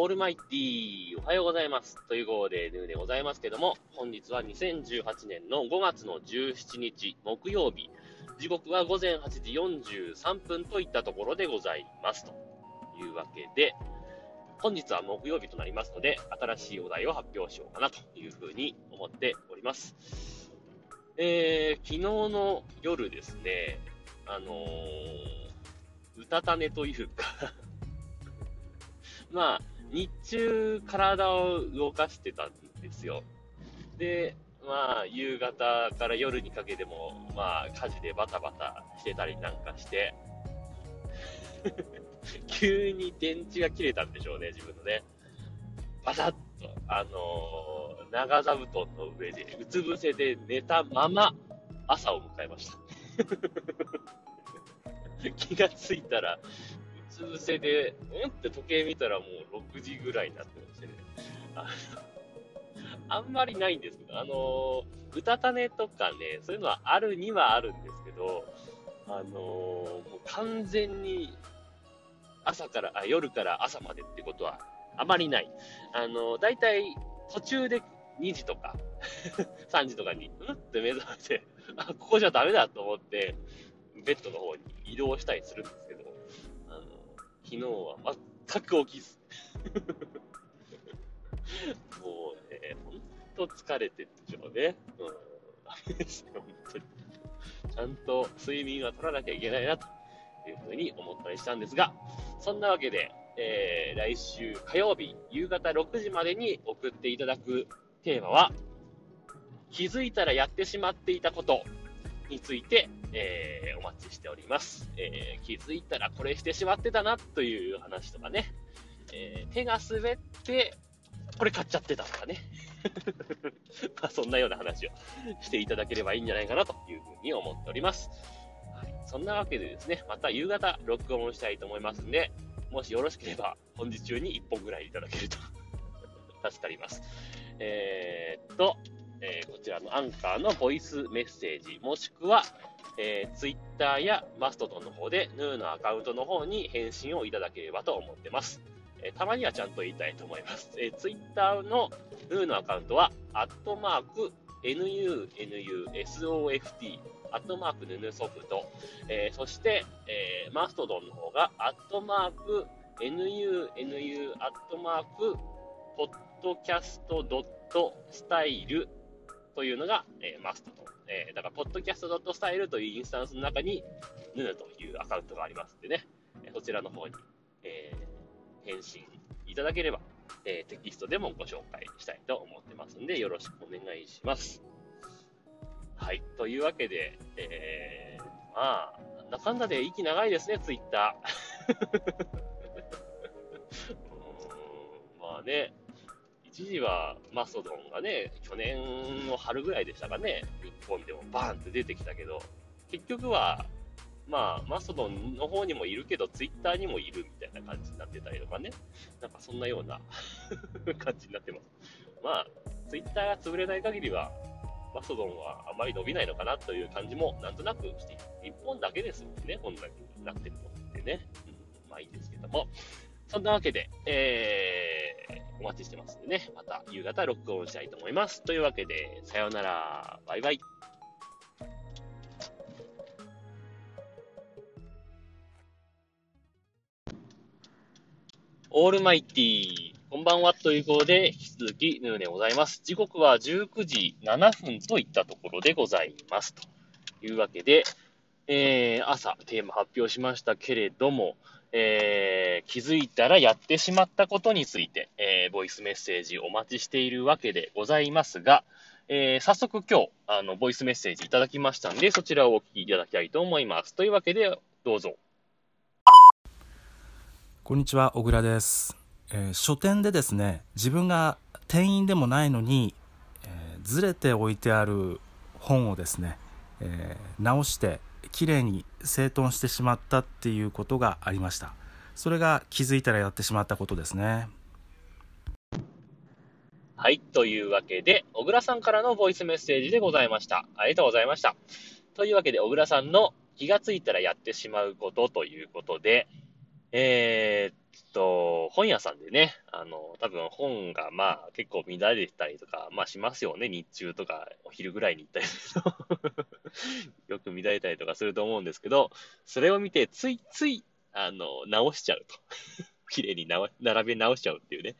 オールマイティー、おはようございます。という号でヌーでございますけども、本日は2018年の5月の17日木曜日、時刻は午前8時43分といったところでございます。というわけで、本日は木曜日となりますので、新しいお題を発表しようかなというふうに思っております。えー、昨日の夜ですね、あのー、うたた寝というか まあ、日中体を動かしてたんですよ。で、まあ、夕方から夜にかけても、まあ、火事でバタバタしてたりなんかして 急に電池が切れたんでしょうね、自分のね。バタッと、あのー、長座布団の上で、うつ伏せで寝たまま、朝を迎えました。気がついたら、つ伏せで、うん？って時計見たらもう6時ぐらいになってましてね。あんまりないんですけど、あのうたた寝とかね、そういうのはあるにはあるんですけど、あのー、もう完全に朝から、あ、夜から朝までってことはあまりない。あのー、だいたい途中で2時とか 3時とかに、うん？って目覚めて、あ、ここじゃダメだと思って、ベッドの方に移動したりするんですけど、昨日は全く起きず。もうね、ほんと疲れてるでしょうね。うん。ダメですよ、本当に。ちゃんと睡眠は取らなきゃいけないな、というふうに思ったりしたんですが、そんなわけで、えー、来週火曜日夕方6時までに送っていただくテーマは、気づいたらやってしまっていたことについて、えー、お待ちしております、えー、気づいたらこれしてしまってたなという話とかね、えー、手が滑ってこれ買っちゃってたとかね。まあそんなような話をしていただければいいんじゃないかなというふうに思っております。はい、そんなわけでですね、また夕方録音したいと思いますんで、もしよろしければ本日中に1本ぐらいいただけると 助かります。えー、っと、えー、こちらのアンカーのボイスメッセージ、もしくは、えー、Twitter やマストドンの方で、ヌーのアカウントの方に返信をいただければと思ってます。えたまにはちゃんと言いたいと思います。えー、ツイッターのヌーのアカウントは、アットマーク、NUNUSOFT、アットマークヌヌソフト、えー、そして、えー、マストドンの方が、アットマーク、NUNU、アットマーク、ポッドキャストドットスタイルというのが、えー、マストドン。えー、だから、ポッドキャストドットスタイルというインスタンスの中に、ヌヌというアカウントがありますんでね、そちらの方に、えー返信いただければ、え、テキストでもご紹介したいと思ってますんで、よろしくお願いします。はい。というわけで、え、まあ、なんだかんだで息長いですね、ツイッター。うんまあね、一時はマストドンがね、去年の春ぐらいでしたかね、日本でもバーンって出てきたけど、結局はまあ、マストドンの方にもいるけど、ツイッターにもいるみたいな感じになってたりとかね。なんかそんなような 感じになってます。まあ、ツイッターが潰れない限りは、マストドンはあまり伸びないのかなという感じもなんとなくして日本だけですもんね、こんなになってるのってね。うん、まあいいですけども。そんなわけで、えー、お待ちしてますんでね、また夕方録音したいと思います。というわけで、さようなら、バイバイ。オールマイティー。こんばんはということで、引き続きヌーでございます。時刻は19時7分といったところでございます。というわけで、えー、朝テーマ発表しましたけれども、えー、気づいたらやってしまったことについて、えー、ボイスメッセージお待ちしているわけでございますが、えー、早速今日、あの、ボイスメッセージいただきましたんで、そちらをお聞きいただきたいと思います。というわけで、どうぞ。こんにちは、小倉です。えー、書店でですね、自分が店員でもないのに、えー、ずれて置いてある本をですね、えー、直してきれいに整頓してしまったっていうことがありました。それが気づいたらやってしまったことですね。はい。というわけで、小倉さんからのボイスメッセージでございました。ありがとうございました。というわけで、小倉さんの気がついたらやってしまうことということで、えー、っと、本屋さんでね、あの、多分本がまあ結構乱れてたりとか、まあしますよね。日中とかお昼ぐらいに行ったりすると よく乱れたりとかすると思うんですけど、それを見てついつい、あの、直しちゃうと。綺麗に並べ直しちゃうっていうね、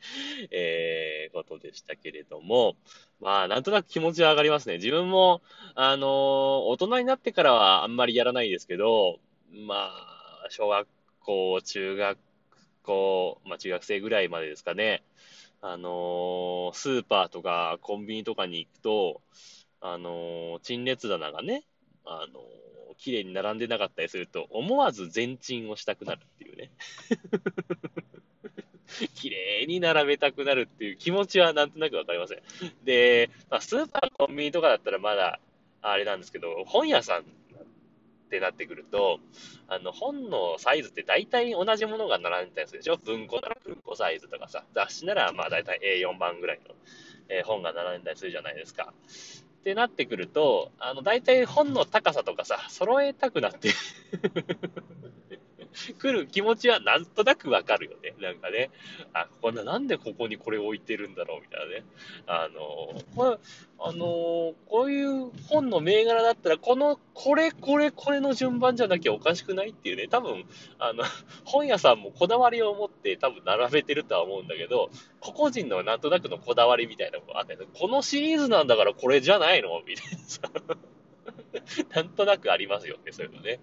えー、ことでしたけれども、まあ、なんとなく気持ちは上がりますね。自分も、あのー、大人になってからはあんまりやらないですけど、まあ、小学校、中学校、まあ中学生ぐらいまでですかね、あのー、スーパーとかコンビニとかに行くと、あの、陳列棚がね、あのー、綺麗に並んでなかったりすると、思わず前鎮をしたくなるっていうね。綺麗に並べたくなるっていう気持ちはなんとなくわかりません。で、まあ、スーパー、コンビニとかだったらまだ、あれなんですけど、本屋さんってなってくると、あの、本のサイズって大体同じものが並んでたりするでしょ？文庫なら文庫サイズとかさ、雑誌ならまあ大体 A4 番ぐらいの、えー、本が並んでたりするじゃないですか。ってなってくると、あの、大体本の高さとかさ、揃えたくなって。来る気持ちはなんとなくわかるよね。なんかね、あ、こんな、なんでここにこれ置いてるんだろうみたいなね。あの、これ、あの、こういう本の銘柄だったら、この、これ、これ、これの順番じゃなきゃおかしくないっていうね、多分、あの、本屋さんもこだわりを持って多分並べてるとは思うんだけど、個々人のなんとなくのこだわりみたいなのがあって、このシリーズなんだからこれじゃないのみたいなさ。なんとなくありますよね、そういうのね。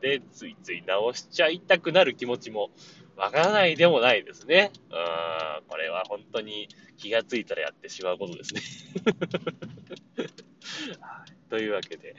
で、ついつい直しちゃいたくなる気持ちもわからないでもないですね。これは本当に気がついたらやってしまうことですね。というわけで、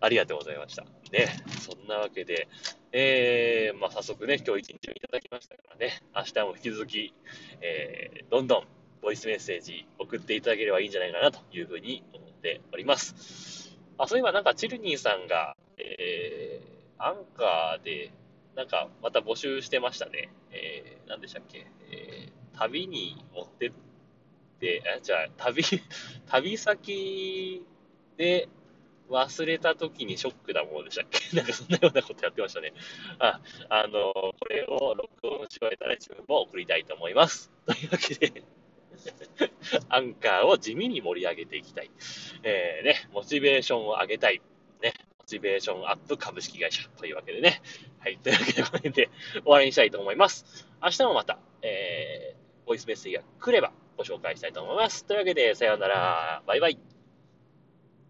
ありがとうございました。ね、そんなわけで、えー、まあ、早速ね、今日一日いただきましたからね、明日も引き続き、えー、どんどんボイスメッセージ送っていただければいいんじゃないかなというふうに思っております。あ、そういえばなんかチルニーさんが、えー、アンカーで、なんかまた募集してましたね。えー、何でしたっけ、えー、旅に持ってって、あ、じゃあ、旅、旅先で忘れた時にショックなものでしたっけ？なんかそんなようなことやってましたね。あ、あの、これを録音し終えたら自分も送りたいと思います。というわけでアンカーを地味に盛り上げていきたい。えー、ね、モチベーションを上げたい。ね、モチベーションアップ株式会社というわけでね。はい、というわけでこれで終わりにしたいと思います。明日もまた、えー、ボイスメッセージが来ればご紹介したいと思います。というわけで、さようなら。バイバイ。